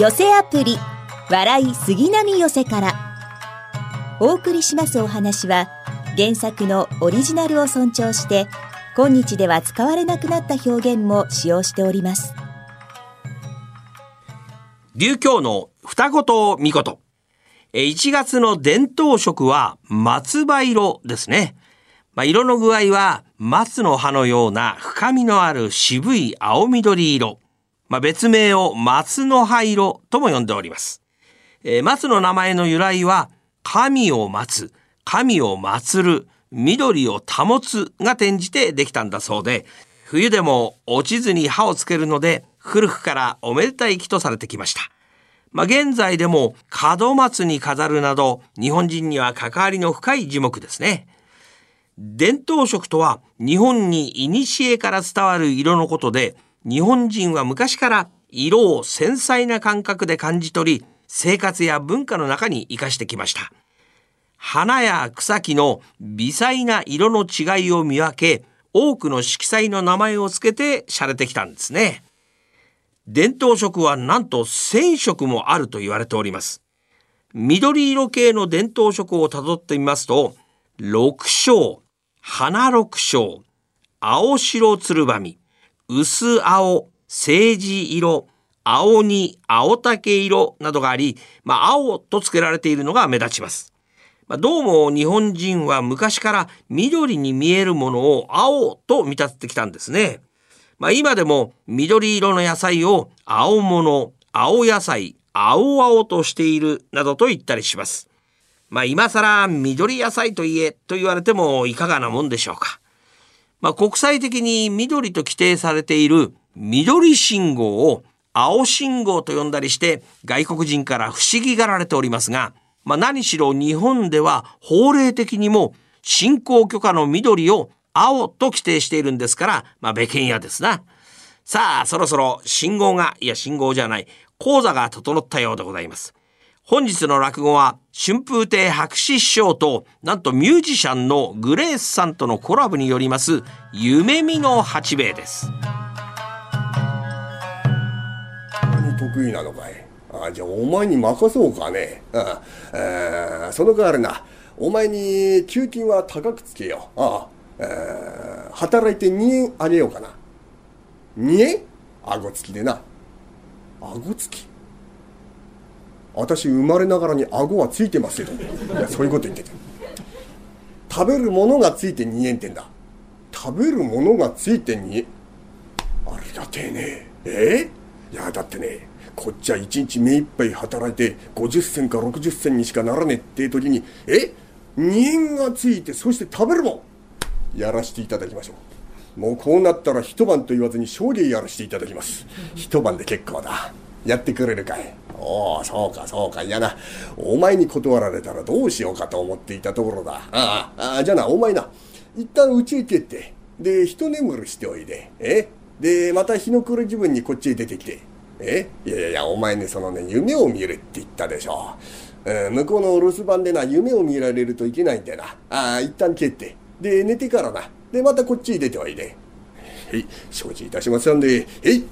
寄せアプリ笑い杉並寄せからお送りしますお話は原作のオリジナルを尊重して今日では使われなくなった表現も使用しております琉球の双子と見事1月の伝統色は松葉色ですね。まあ、色の具合は松の葉のような深みのある渋い青緑色。まあ、別名を松の葉色とも呼んでおります。えー、松の名前の由来は神を待つ、神を祀る、緑を保つが転じてできたんだそうで、冬でも落ちずに葉をつけるので古くからおめでたい木とされてきました。まあ、現在でも門松に飾るなど日本人には関わりの深い樹木ですね。伝統色とは日本に古から伝わる色のことで日本人は昔から色を繊細な感覚で感じ取り生活や文化の中に生かしてきました。花や草木の微細な色の違いを見分け多くの色彩の名前を付けて洒落てきたんですね。伝統色はなんと1000色もあると言われております。緑色系の伝統色をたどってみますと、六章、花六章、青白鶴ば薄青、政治色、青に青竹色などがあり、まあ、青と付けられているのが目立ちます。まあ、どうも日本人は昔から緑に見えるものを青と見立ててきたんですね。まあ、今でも緑色の野菜を青物、青野菜、青々としているなどと言ったりします。まあ、今更緑野菜と言えと言われてもいかがなもんでしょうか。まあ、国際的に緑と規定されている緑信号を青信号と呼んだりして外国人から不思議がられておりますが、まあ、何しろ日本では法令的にも進行許可の緑を青と規定しているんですから、まあ、べけんやですな。さあ、そろそろ信号が、いや信号じゃない、講座が整ったようでございます。本日の落語は春風亭白紙師匠となんとミュージシャンのグレースさんとのコラボによります夢見の八兵衛です。何得意なのかい？あじゃあお前に任そうかね。ああその代わりなお前に給金は高くつけよう。ああ働いて2円あげようかな。2円顎付きでな。顎付き？私生まれながらに顎はついてますけど。いや、そういうこと言ってて。食べるものがついて2円ってんだ。食べるものがついて2円。ありがてえね。え？いや、だってね、こっちは1日目いっぱい働いて50銭か60銭にしかならねえって時に、え ?2 円がついて、そして食べるもん。やらせていただきましょうもうこうなったら一晩と言わずに勝利やらせていただきます一晩で結構だやってくれるかい?おおそうかそうか。いやなお前に断られたらどうしようかと思っていたところだ。ああじゃあなお前な。一旦家へ帰って。で一眠るしておいで。え?でまた日の暮れ自分にこっちへ出てきて。え?いやいやいやお前ねそのね夢を見るって言ったでしょ、えー、向こうの留守番でな夢を見られるといけないんだよな。ああ一旦帰って。で、寝てからな。で、またこっちに出ておいで。へい、承知いたしますんで、へい。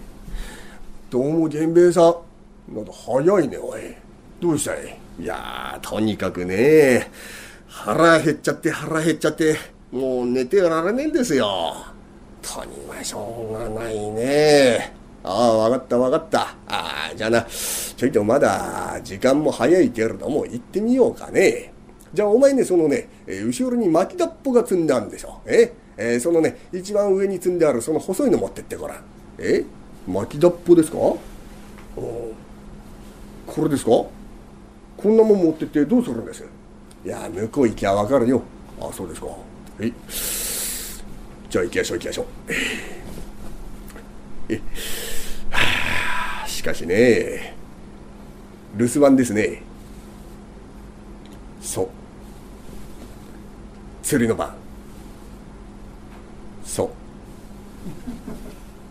どうも、源兵衛さん。なんだ、早いね、おい。どうしたい？いやとにかくね、腹減っちゃって腹減っちゃって、もう寝てられねえんですよ。とにはしょうがないね。ああ、わかったわかった。ああ、じゃあな、ちょいとまだ時間も早いけれども行ってみようかね。じゃあお前ね、そのね、え、後ろに巻きだっぽが積んであるんでしょ。ええー、そのね、一番上に積んであるその細いの持ってってごらん。え巻きだっぽですか？おこれですか？こんなもん持ってってどうするんです？いや、向こう行きゃわかるよ。あ、そうですか。はい。じゃあ行きましょう行きましょう。え、はあ、しかしね、留守番ですね。そう釣りの番そう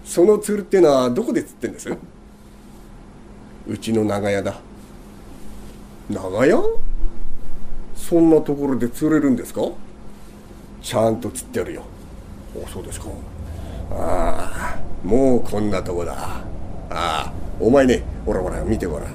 その釣るっていうのはどこで釣ってんです？うちの長屋だ。長屋？そんなところで釣れるんですか？ちゃんと釣ってやるよ。あそうですか。ああもうこんなとこだ。ああお前ねほらほら見てごらん。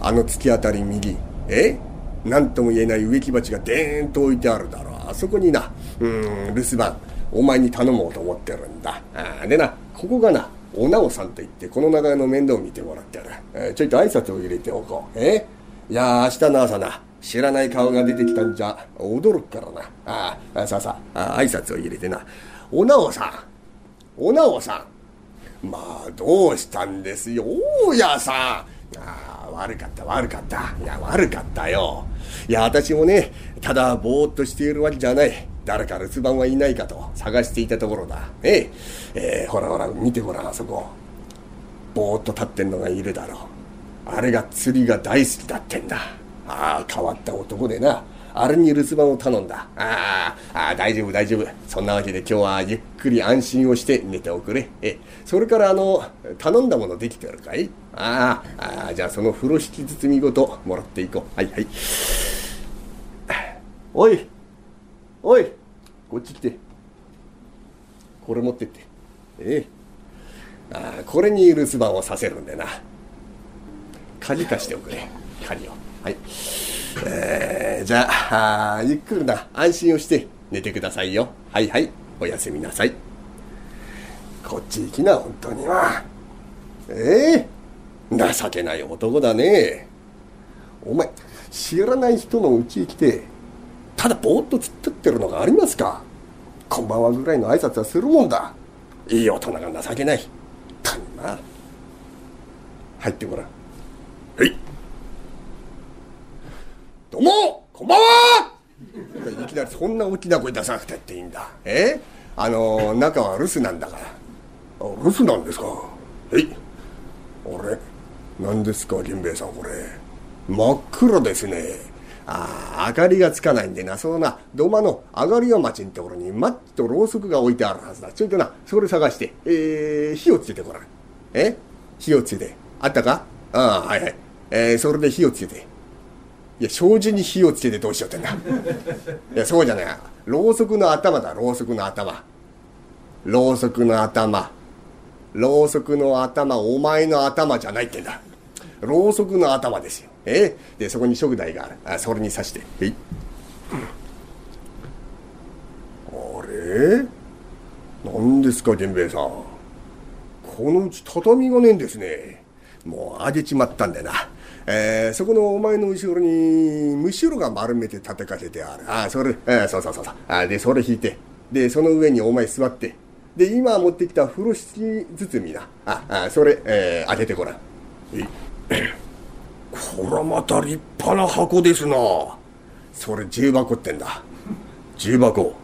あの突き当たり右。え？何とも言えない植木鉢がでーんと置いてあるだろ。うあそこにな。うん留守番。お前に頼もうと思ってるんだ。あでなここがなおなおさんといってこの長屋の面倒を見てもらってやる、えー、ちょいと挨拶を入れておこう。えいや明日の朝な知らない顔が出てきたんじゃ驚くからな。ああさあさあ挨拶を入れてな。おなおさんおなおさん。まあどうしたんですよ大家さん。ああ悪かった悪かった。いや悪かったよ。いや私もねただぼーっとしているわけじゃない。誰か留守番はいないかと探していたところだ。ええ。えー、ほらほら見てごらんあそこ。ぼーっと立ってんのがいるだろう。あれが釣りが大好きだってんだ。ああ変わった男でな。あれに留守番を頼んだ。ああ大丈夫大丈夫。そんなわけで今日はゆっくり安心をして寝ておくれ。えそれからあの頼んだものできてるかい？ああじゃあその風呂敷包みごともらっていこう。はいはい。おいおい。こっち来て。これ持ってって。ええ。ああこれに留守番をさせるんでな。鍵貸しておくれ。鍵を。はい。えー、じゃあゆっくりな。安心をして寝てくださいよ。はいはい。おやすみなさい。こっち行きな本当には。ええ。ー、情けない男だね。お前知らない人の家へ来て。ただぼーっと突っ立ってるのがありますか？こんばんはぐらいの挨拶はするもんだ。いい大人が情けない。たんな。入ってごらん。はい。どうもこんばんは。いきなりそんな大きな声出さなくてっていいんだ。え？あの中は留守なんだから。留守なんですか？はい。あれ何ですか源兵衛さんこれ。真っ暗ですね。ああ明かりがつかないんでな。そのな土間の上がり屋町のところにマッチとろうそくが置いてあるはずだ。ちょいとなそれ探して。えー、火をつけてごらん。え？火をつけて。あったか？ああはいはい。えー、それで火をつけて。いや障子に火をつけてどうしようってんだ。いやそうじゃない。ろうそくの頭だろうそくの頭。ろうそくの頭。ろうそくの頭お前の頭じゃないってんだ。ろうそくの頭ですよ。えでそこに食台がある。あそれに刺して。えい。あれ？何ですか源兵衛さん。このうち畳がねえんですね。もうあげちまったんでな。えー、そこのお前の後ろにむしろが丸めて立てかけてある。あそれ、えー、そうそうそうそう。あでそれ引いて。でその上にお前座って。で今持ってきた風呂敷包みな。ああそれ、えー、当ててごらん。えこれはまた立派な箱ですな。それ重箱ってんだ。重箱。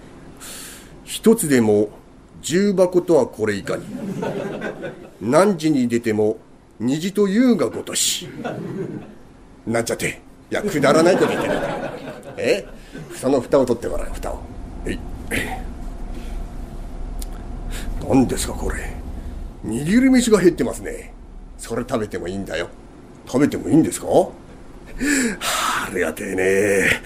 一つでも重箱とはこれいかに。何時に出ても虹と優がごとし。なんちゃって。いやくだらないこと言ってる。え？その蓋を取ってごらん蓋を。えい。何ですかこれ。握り飯が減ってますね。それ食べてもいいんだよ。食べてもいいんですか？はあ、りがてえね。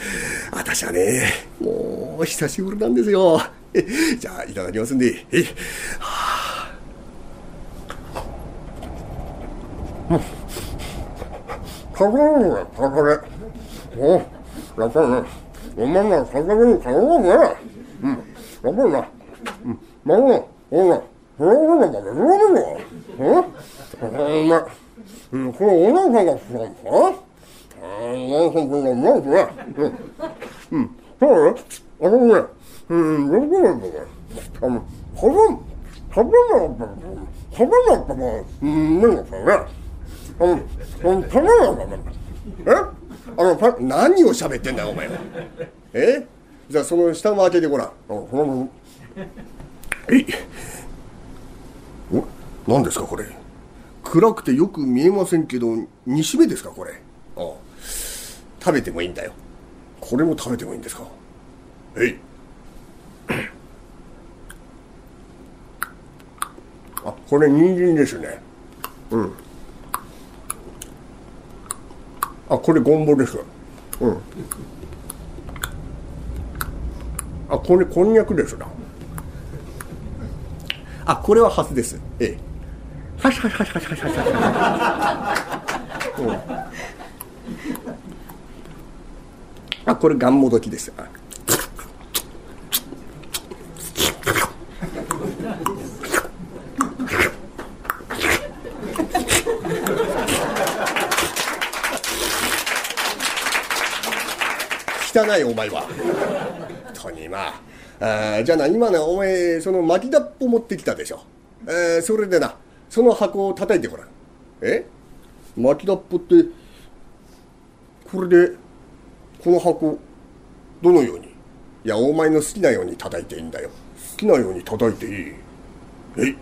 私はね、もう久しぶりなんですよ。じゃあ、いただきますんで。はあ、うん。かかる、かかれ。おやっぱり、お前かかるにかかるね。うん。やっぱりな、うん。まあね、ほら、それほどまで言らねら。うん。お前、うん、これおなかがするん。かうまいね。うん。うん。そうね。あのね、うん、どこなん。だね。あの、食べ、食べなかったら、食べなかったら、うん、なん。かね。あの、食べなかったら、えあの、パ何を喋ってん。だよ、お前は。えじゃあ、その下も開けてごらん。あの、この、えい。お、何ですか、これ。暗くてよく見えません。けど煮しめですかこれああ食べてもいいんだよ。これも食べてもいいんですか？えい。あこれ人参ですね。うん。あこれゴンボです。うん。あこれこんにゃくですな。あこれはハスです。ええはしはしはしはしはしはしうんあこれがんもどきですあ汚いお前は。本当にまああじゃあな今ねお前その巻きだっぽ持ってきたでしょ、えーそれでなその箱を叩いてごらん。え？巻きだっぽってこれでこの箱どのようにいやお前の好きなように叩いていいんだよ。好きなように叩いていい。え？い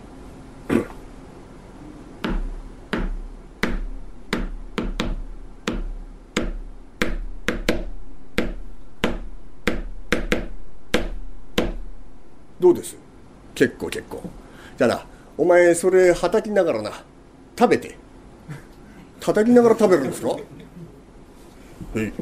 どうです？結構結構。じゃあなお前それはたきながらな食べて。叩きながら食べるんですか？はい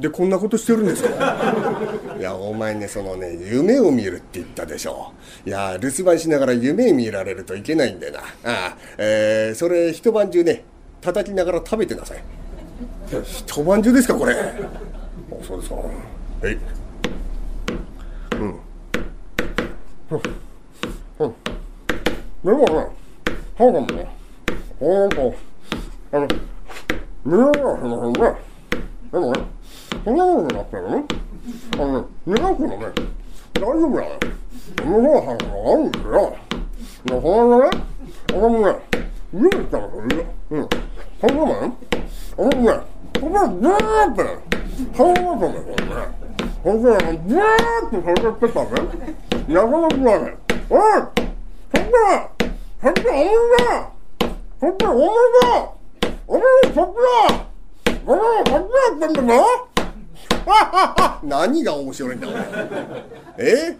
なんでこんなことしてるんですか？いやお前ねそのね夢を見るって言ったでしょ。いや留守番しながら夢見られるといけないんだよな。ああ、えー、それ一晩中ね叩きながら食べてなさい。一晩中ですかこれ？あそうですか。はい。うん。うん。うんでもねそうかもねほんと。あの見えないのねでもねそん。なことなくてねあのね磨くのね大丈夫だね向こうはん。があるん。だよいやこれね俺もね家に来たのいいようん。そん。なもん。俺もねここでブーってね顔がとねこれねほん。とねブーってされてたねなかなかねおいそん。なそん。なお前だそん。なお前だお前そん。なお前そん。なやってん。だぞ何が面白いんだお前。え？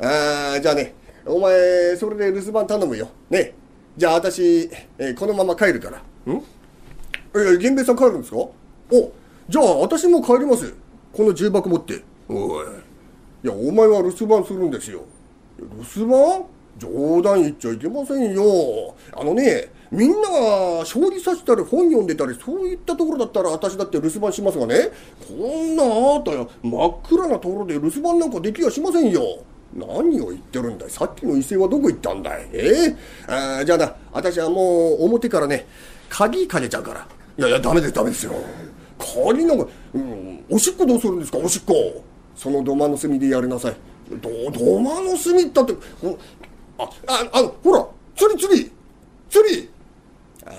あじゃあねお前それで留守番頼むよ。ね。じゃあ私、えーこのまま帰るから。ん？え源兵衛さん帰るんですか？おじゃあ私も帰ります。この重箱持って。おい。いやお前は留守番するんですよ。留守番？冗談言っちゃいけませんよ。あのねみんなが将棋指したり本読んでたりそういったところだったら私だって留守番しますがねこんなあなたや真っ暗なところで留守番なんかできやしませんよ。何を言ってるんだい。さっきの威勢はどこ行ったんだい？え？えあじゃあな私はもう表からね鍵かけちゃうから。いやいやダメですダメですよ。鍵なんか、うん、おしっこどうするんですか？おしっこ。その土間の隅でやりなさい。ど土間の隅ったってあああのほら釣り釣り釣り。あー。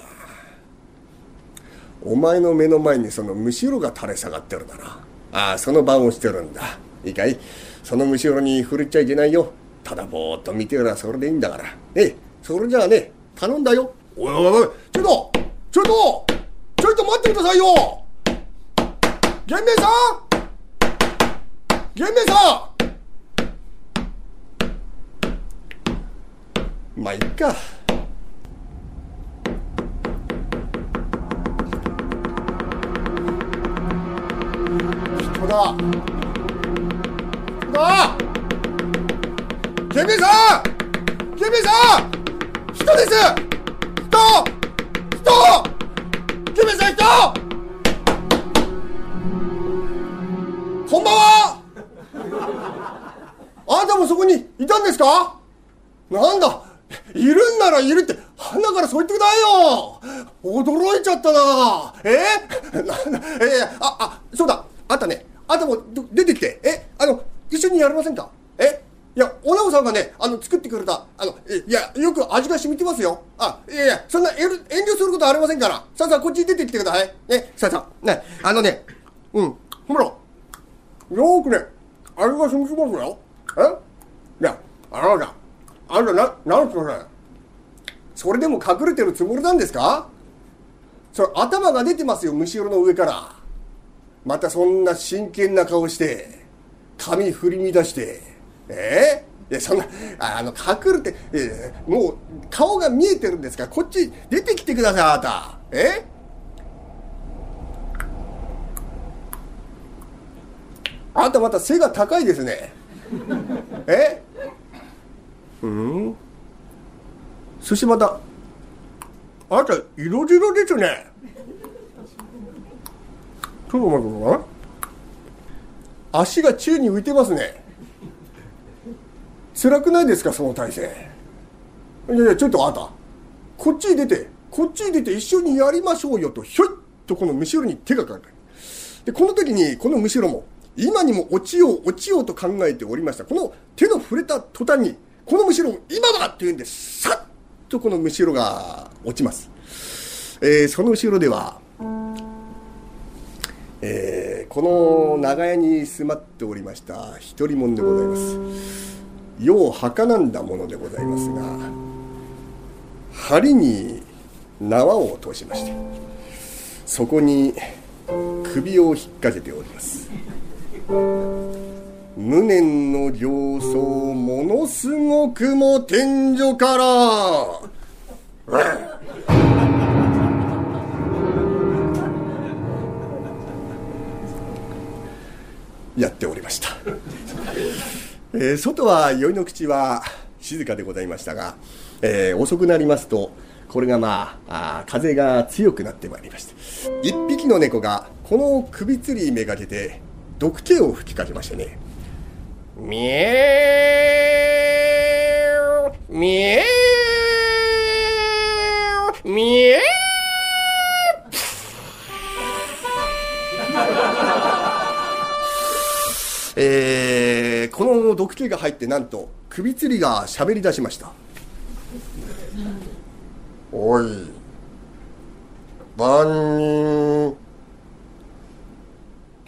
お前の目の前にそのむしろが垂れ下がってるだな。ああその番をしてるんだ。いいかい？そのむしろに振るっちゃいけないよ。ただぼーっと見てるらそれでいいんだから。ねえそれじゃあね頼んだよ。おいおいおいちょっとちょっとちょいと待ってくださいよ。源兵衛さん！源兵衛さん！まあいっか。人だ？人だ源兵衛さん！源兵衛さん！人です！人！人！源兵衛さん人！こんばんは。あなたもそこにいたんですか？なんだ？いるんならいるって鼻からそう言ってくださいよ。驚いちゃったな。え？な えああそうだ。あんたね。あんたも出てきて。え？あの一緒にやりませんか？え？いやお直さんがねあの作ってくれたあのいやよく味が染みてますよ。あいやいやそんな遠慮することありませんから。さあさあこっちに出てきてください。ねさあさあねあのねうんほら。よーくね味が染みてますよ。え？いやあなたあんたななんすかそれ。それでも隠れてるつもりなんですか？それ頭が出てますよむしろの上から。またそんな真剣な顔して髪振り乱して。え？ー、いやそんなあの隠るって、えー、もう顔が見えてるんですか？らこっち出てきてくださいあなた。え？あんたまた背が高いですね。え？うん？そしてまた。あなた色白ですね。ちょっと待ってください。足が宙に浮いてますね。辛くないですかその体勢。いやいやちょっとあんた。こっちに出てこっちに出て一緒にやりましょうよとひょいっとこのむしろに手がかかる。でこの時にこのむしろも今にも落ちよう落ちようと考えておりました。この手の触れた途端にこのむしろ今だっていうんでさっとこのむしろが落ちます、えー、その後ろではえー、この長屋に住まっておりました一人者でございます。よう儚んだものでございますが針に縄を通しましてそこに首を引っ掛けております。無念の形相ものすごくも天井から。やっておりました、えー、外は宵の口は静かでございましたが、えー、遅くなりますとこれがまああ風が強くなってまいりまして一匹の猫がこの首吊りめがけて毒気を吹きかけましてね。みえーみえーみえ えー、この毒気が入ってなんと首吊りが喋り出しました。おい。万人。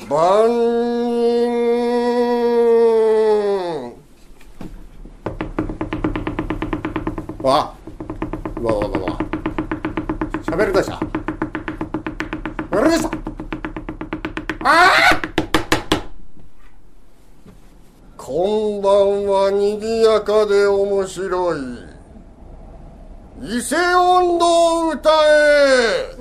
万人。わわわわわ喋り出した喋り出したああこんばんはにぎやかで面白い。伊勢音頭歌え。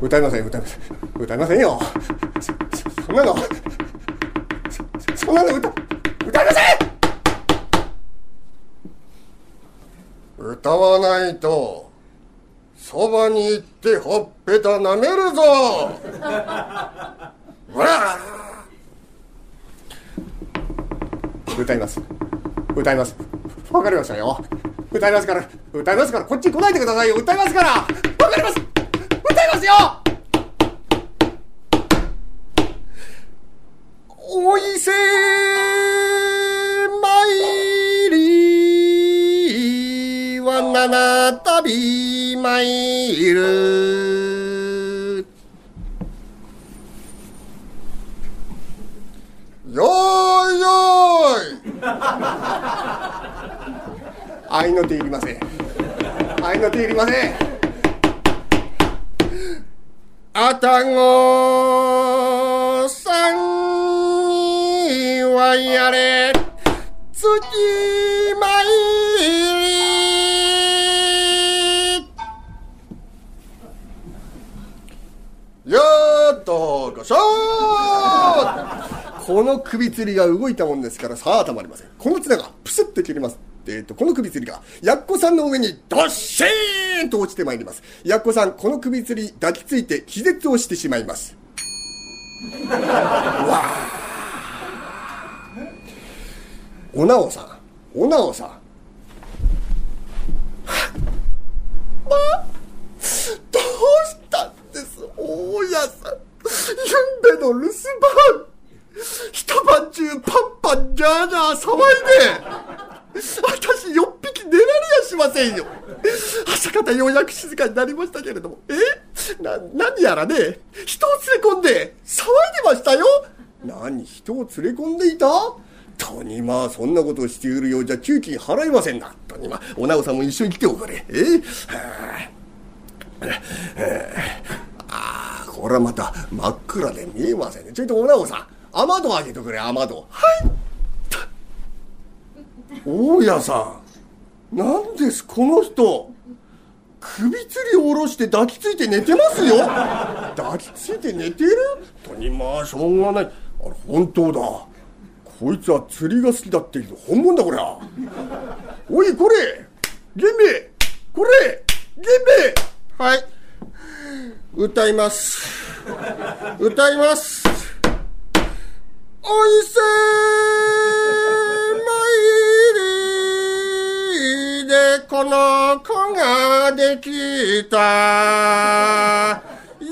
歌いません歌いません。歌いませんよ。そそんなの。そそんなの歌歌いません。歌わないとそばに行ってほっぺたなめるぞ。ほら歌います。歌います。わかりましたよ。歌いますから歌いますからこっち来ないでくださいよ。歌いますから。わかります。歌いますよ。お伊勢参りは七旅参るよーいよーい愛の手いりません愛の手いりませんあたごさんにはやれ月参この首吊りが動いたもんですからさあたまりません。この綱がプスッと切れます。えーと、この首吊りがやっこさんの上にドッシーンと落ちてまいります。やっこさんこの首吊り抱きついて気絶をしてしまいます。わおなおさんおなおさん。まあどうしたんです？大家さん。ゆんべの留守番。一晩中パンパンギャーギャー騒いで私4匹寝られやしませんよ。朝方ようやく静かになりましたけれども。え？な何やらね。人を連れ込んで騒いでましたよ。何人を連れ込んでいた？とにまあそんなことをしているようじゃ給金払えませんな。とにまあお直さんも一緒に来ておくれ。え？ああこれはまた真っ暗で見えませんね。ちょいとお直さん。雨戸あげてくれ雨戸。はい。大家さん。何ですこの人。首吊り下ろして抱きついて寝てますよ。抱きついて寝てる？本当にまあしょうがない。あれ本当だ。こいつは釣りが好きだって言うと本物だこりゃ。おいこれ。源兵衛これ。源兵衛はい。歌います。歌います。おいせ参りでこの子ができた。よ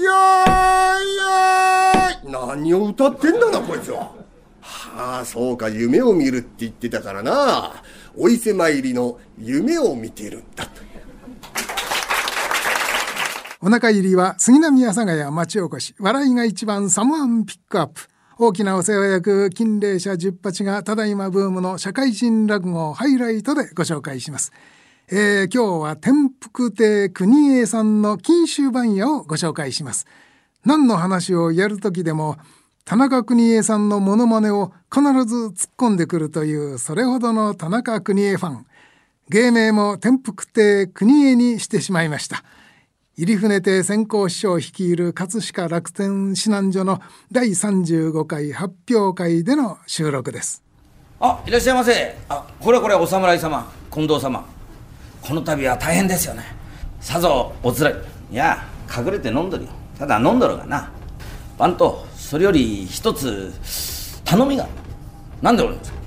ーい何を歌ってんだなこいつは。はあそうか夢を見るって言ってたからな。お伊勢参りの夢を見てるんだと。お腹入りは杉並阿佐ヶ谷町おこし。笑いが一番サムワンピックアップ。大きなお世話役金霊社十八がただいまブームの社会人落語ハイライトでご紹介します、えー、今日は天福亭国栄さんの金秋番屋をご紹介します。何の話をやる時でも田中邦衛さんのモノマネを必ず突っ込んでくるというそれほどの田中邦衛ファン。芸名も天福亭国栄にしてしまいました。入船亭先行師匠率いる葛飾楽天指南所の第35回発表会での収録です。あいらっしゃいませ。あこれこれお侍様近藤様。この度は大変ですよね。さぞおつらい。いや隠れて飲んどるよ。ただ飲んどるがな。番頭それより一つ頼みが。何でおるんですか。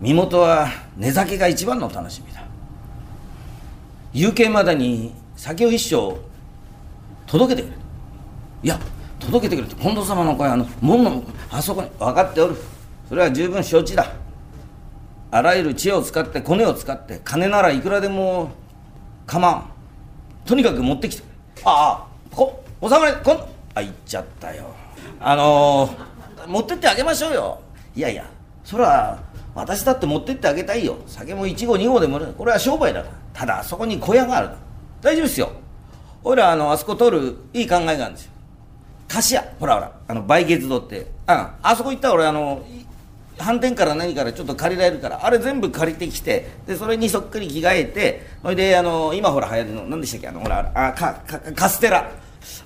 身元は寝酒が一番の楽しみだ。夕景までに酒を一升届けてくれ。いや届けてくれって近藤様の声あの門のあそこに分かっておる。それは十分承知だ。あらゆる知恵を使ってコネを使って金ならいくらでも構わん。とにかく持ってきてくれ。ああこお侍こんあ行っちゃったよ。あのー、持ってってあげましょうよ。いやいやそら私だって持ってってあげたいよ。酒も1号2号でもこれは商売だただあそこに小屋がある大丈夫ですよ。俺らあのあそこ通るいい考えがあるんですよ。菓子屋ほらほら。あの梅月堂って。ああそこ行ったら俺あの飯店から何からちょっと借りられるから。あれ全部借りてきてでそれにそっくり着替えてそれであの今ほら流行りの何でしたっけ？あのほらあかかカステラ。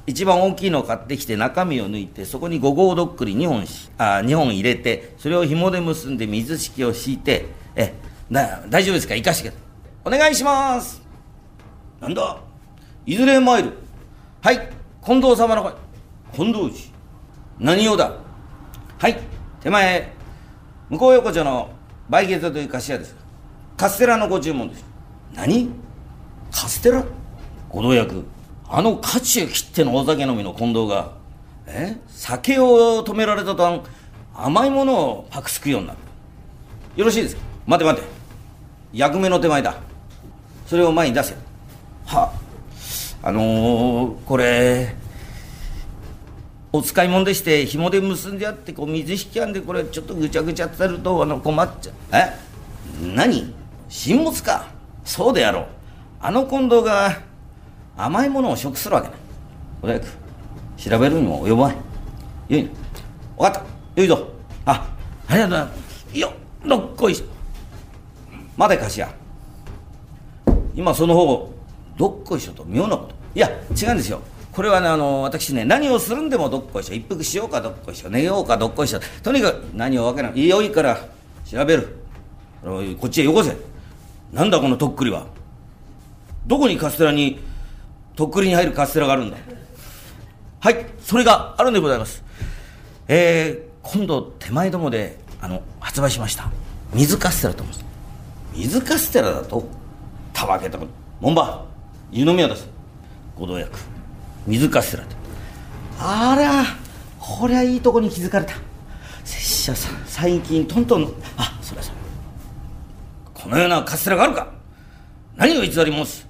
一番大きいのを買ってきて中身を抜いてそこに5合どっくり2本あ2本入れてそれを紐で結んで水敷を敷いてえな大丈夫ですか？生かしてお願いします。なんだ？いずれ参る。はい近藤様の声。近藤氏。何用だ？はい手前向こう横丁のバイゲートという菓子屋です。カステラのご注文です。何？カステラ？ご同役あの価値を切ってのお酒飲みの近藤が。え？酒を止められたと甘いものをパクすくようになる。よろしいですか？待て待て。役目の手前だ。それを前に出せ。は。あのー、これお使い物でして紐で結んであってこう水引きあんでこれちょっとぐちゃぐちゃってるとあの困っちゃう。え？何？新物か？そうであろう。あの近藤が甘いものを食するわけない小田君調べるにも及ばないよいな。分かった。よいぞ。あありがとうございます。よどっこいし待てかしや今その方どっこいしょと妙なこと。いや違うんですよ。これはねあの私ね何をするんでもどっこいしょ。一服しようかどっこいしょ。寝ようかどっこいしょ。とにかく何を分けないいいよいから調べる。こっちへよこせ。なんだこのとっくりは。どこにカステラにとっくりに入るカステラがあるんだ。はいそれがあるんでございます。えー、今度手前どもであの発売しました。水カステラと思います。水カステラだとたわけたこと門番。湯飲みを出す。ご同役水カステラと。あらこりゃいいとこに気づかれた。拙者さ最近トントンあそりゃそう。このようなカステラがあるか。何を偽り申す。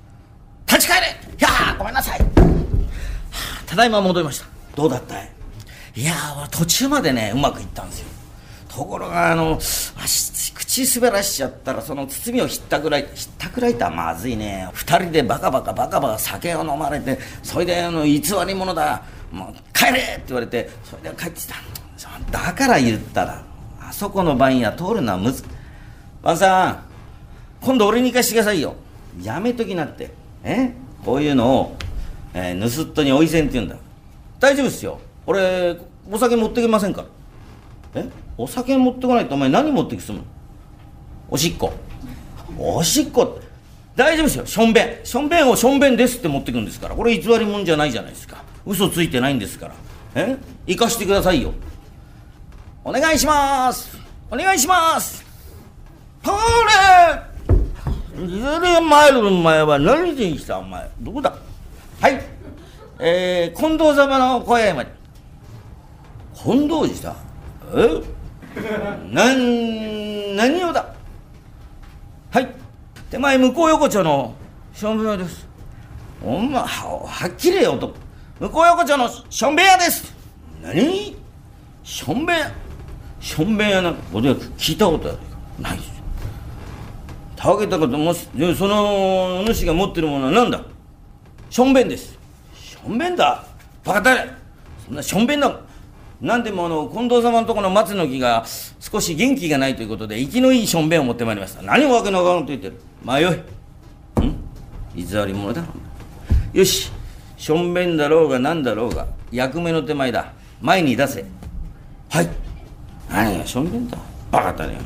立ち返れ。いやごめんなさい、はあ、ただいま戻りました。どうだったい？いや途中までねうまくいったんですよ。ところがあの口滑らしちゃったらその包みをひったくらいひったくらいとはまずいね。二人でバカバカバカバカ酒を飲まれてそれであの偽り者だ。もう帰れって言われてそれで帰ってきた。だから言ったらあそこの番屋通るのはむず番さん今度俺に行かしてくださいよ。やめときなって。え？こういうのを、えー、盗っ人においせんって言うんだ。大丈夫っすよ。俺お酒持ってきませんから。え？お酒持ってこないとお前何持ってきすむの？おしっこ。おしっこ。大丈夫ですよ。しょんべん。しょんべんをしょんべんですって持ってくんですから。これ偽り物じゃないじゃないですか。嘘ついてないんですから。え？行かしてくださいよ。お願いします。お願いします。ほれリザリマイルの前は何した？お前。どこだ？はい。えー、近藤様の小屋まで。近藤寺だえ？何何をだ？はい。手前向こう横丁のしょんべん屋です。お前はっきりよと。向こう横丁のしょんべん屋です。何？しょんべん屋しょんべん屋なんか俺聞いたことあるないです。たわけたこともしその主が持ってるものは何だ？しょんべんです。しょんべんだ。バカだれそんなしょんべんだなんでもあの近藤様のところの松の木が少し元気がないということで生きのいいしょんべんを持ってまいりました。何をわけのわからんと言ってる。まあよいん？偽り者だ。よし。しょんべんだろうが何だろうが役目の手前だ。前に出せ。はい。何がしょんべんだ。バカだね、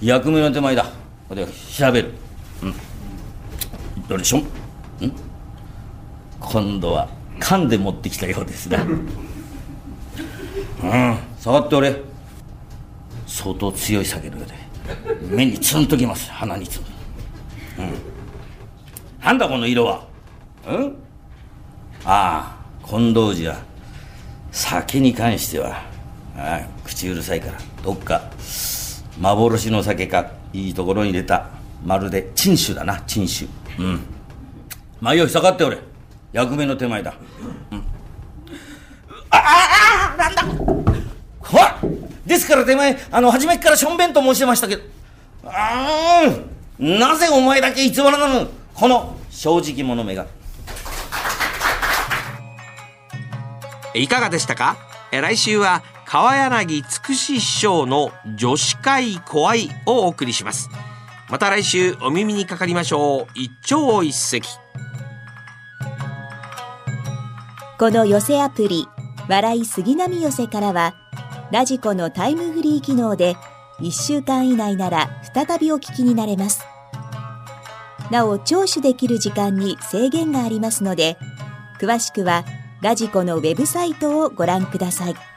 うん、役目の手前だ。これ調べる。うん。どれしょんん？今度は噛んで持ってきたようですな。うん。触って俺相当強い酒のようで。目にツンときます。鼻にツン。うん。なんだこの色は。うん？ああ近藤寺は酒に関しては。ああ口うるさいから。どっか。幻の酒か。いいところに入れた。まるで珍酒だな。珍酒。うん。まあよい下がって俺役目の手前だ。うん。あああなんだほらですから手前あの初めからしょんべんと申してましたけどああなぜお前だけ偽らなのこの正直者めが。いかがでしたか？来週は川柳つくし師匠の女子会怖いをお送りします。また来週お耳にかかりましょう。一朝一夕。この寄せアプリ笑い杉並寄せからはラジコのタイムフリー機能で1週間以内なら再びお聞きになれます。なお聴取できる時間に制限がありますので詳しくはラジコのウェブサイトをご覧ください。